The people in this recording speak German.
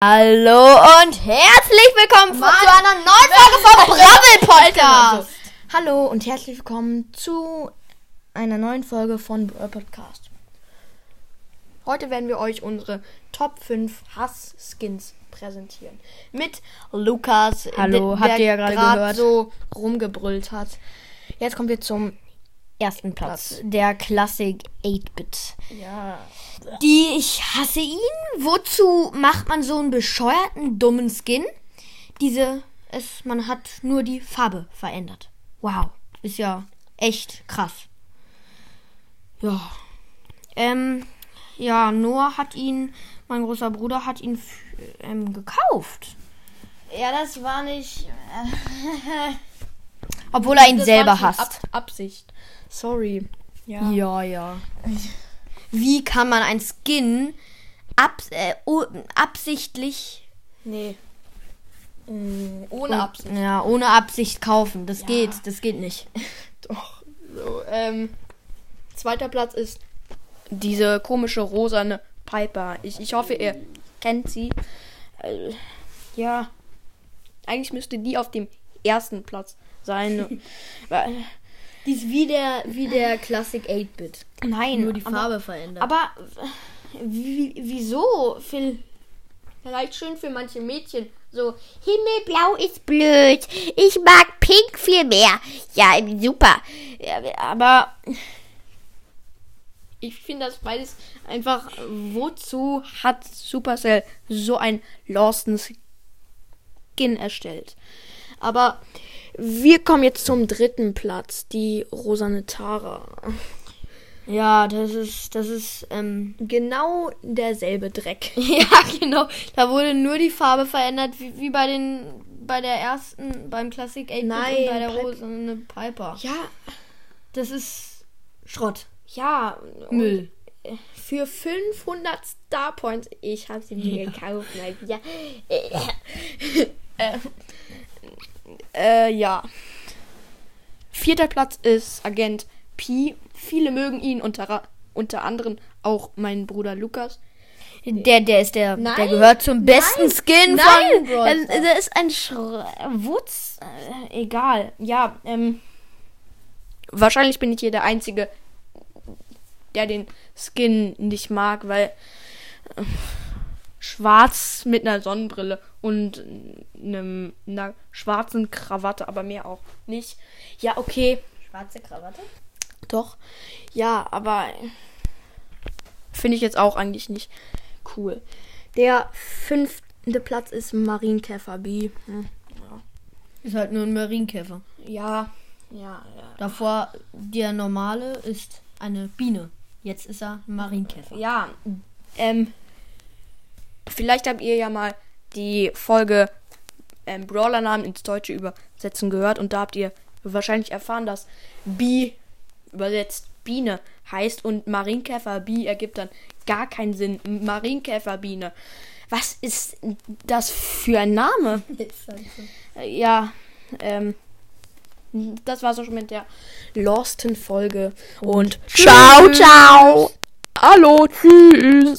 Hallo und herzlich willkommen Mann, zu einer neuen Folge vom Brabbel Podcast. Hallo und herzlich willkommen zu einer neuen Folge von Brawl Podcast. Heute werden wir euch unsere Top 5 Hass-Skins präsentieren. Mit Lukas, Hallo, der, habt ihr ja gerade gehört. so rumgebrüllt hat. Jetzt kommen wir zum ersten Platz, der Classic 8-Bit. Ja. Die, ich hasse ihn. Wozu macht man so einen bescheuerten, dummen Skin? Diese, es, man hat nur die Farbe verändert. Wow. Ist ja echt krass. Ja. Ähm, ja, Noah hat ihn, mein großer Bruder hat ihn ähm, gekauft. Ja, das war nicht. Obwohl er ihn selber hasst. Ab Absicht. Sorry. Ja. Ja, ja. Wie kann man ein Skin ab, äh, absichtlich Nee. Mm, ohne Absicht. Ja, ohne Absicht kaufen. Das Ja. geht, das geht nicht. Doch. So, ähm. Zweiter Platz ist diese komische rosane Piper. Ich, ich hoffe, ihr kennt sie. Äh, ja. Eigentlich müsste die auf dem ersten Platz sein. Die ist wie der, wie der Classic 8-Bit. Nein, Nur die aber- Farbe verändert. Aber äh, wie, wieso? Vielleicht schön für manche Mädchen. So, Himmelblau ist blöd. Ich mag Pink viel mehr. Ja, super. aber ich finde das beides einfach. Wozu hat Supercell so ein Lawson Skin erstellt? Aber wir kommen jetzt zum dritten Platz, die Rosane Tara. ja, das ist, das ist, ähm, Genau derselbe Dreck. ja, genau. Da wurde nur die Farbe verändert, wie, wie bei den, bei der ersten, beim Classic 8 Nein, und bei der Pipe- Rosane Piper. Ja, Das ist Schrott. ja. Müll. Für 500 Star Points. Ich habe sie mir gekauft. Mal wieder. Äh, äh, ja. Vierter Platz ist Agent P. Viele mögen ihn, unter, unter anderem auch mein Bruder Lukas. Der, der ist der, der Nein, gehört zum besten Skin nein, von. Brawl Der, der ist ein Schr Wutz. Äh, egal. Ja, ähm. Wahrscheinlich bin ich hier der Einzige, der den Skin nicht mag, weil. äh, schwarz mit einer Sonnenbrille und einem, einer schwarzen Krawatte, aber mehr auch nicht. Ja, okay. Schwarze Krawatte? Doch. Ja, aber finde ich jetzt auch eigentlich nicht cool. Der fünfte Platz ist Marienkäfer B. Hm. Ist halt nur ein Marienkäfer. Ja, ja, ja. Davor der normale ist eine Biene. Jetzt ist er ein Marienkäfer. Ja, ähm, vielleicht habt ihr ja mal die Folge ähm, Brawler-Namen ins Deutsche übersetzen gehört und da habt ihr wahrscheinlich erfahren, dass Bi übersetzt Biene heißt und Marienkäfer Bi ergibt dann gar keinen Sinn. Marienkäferbiene. Was ist das für ein Name? Äh, Ja, ähm, das war's auch schon mit der Losten Folge und ciao, ciao. Hallo, tschüss.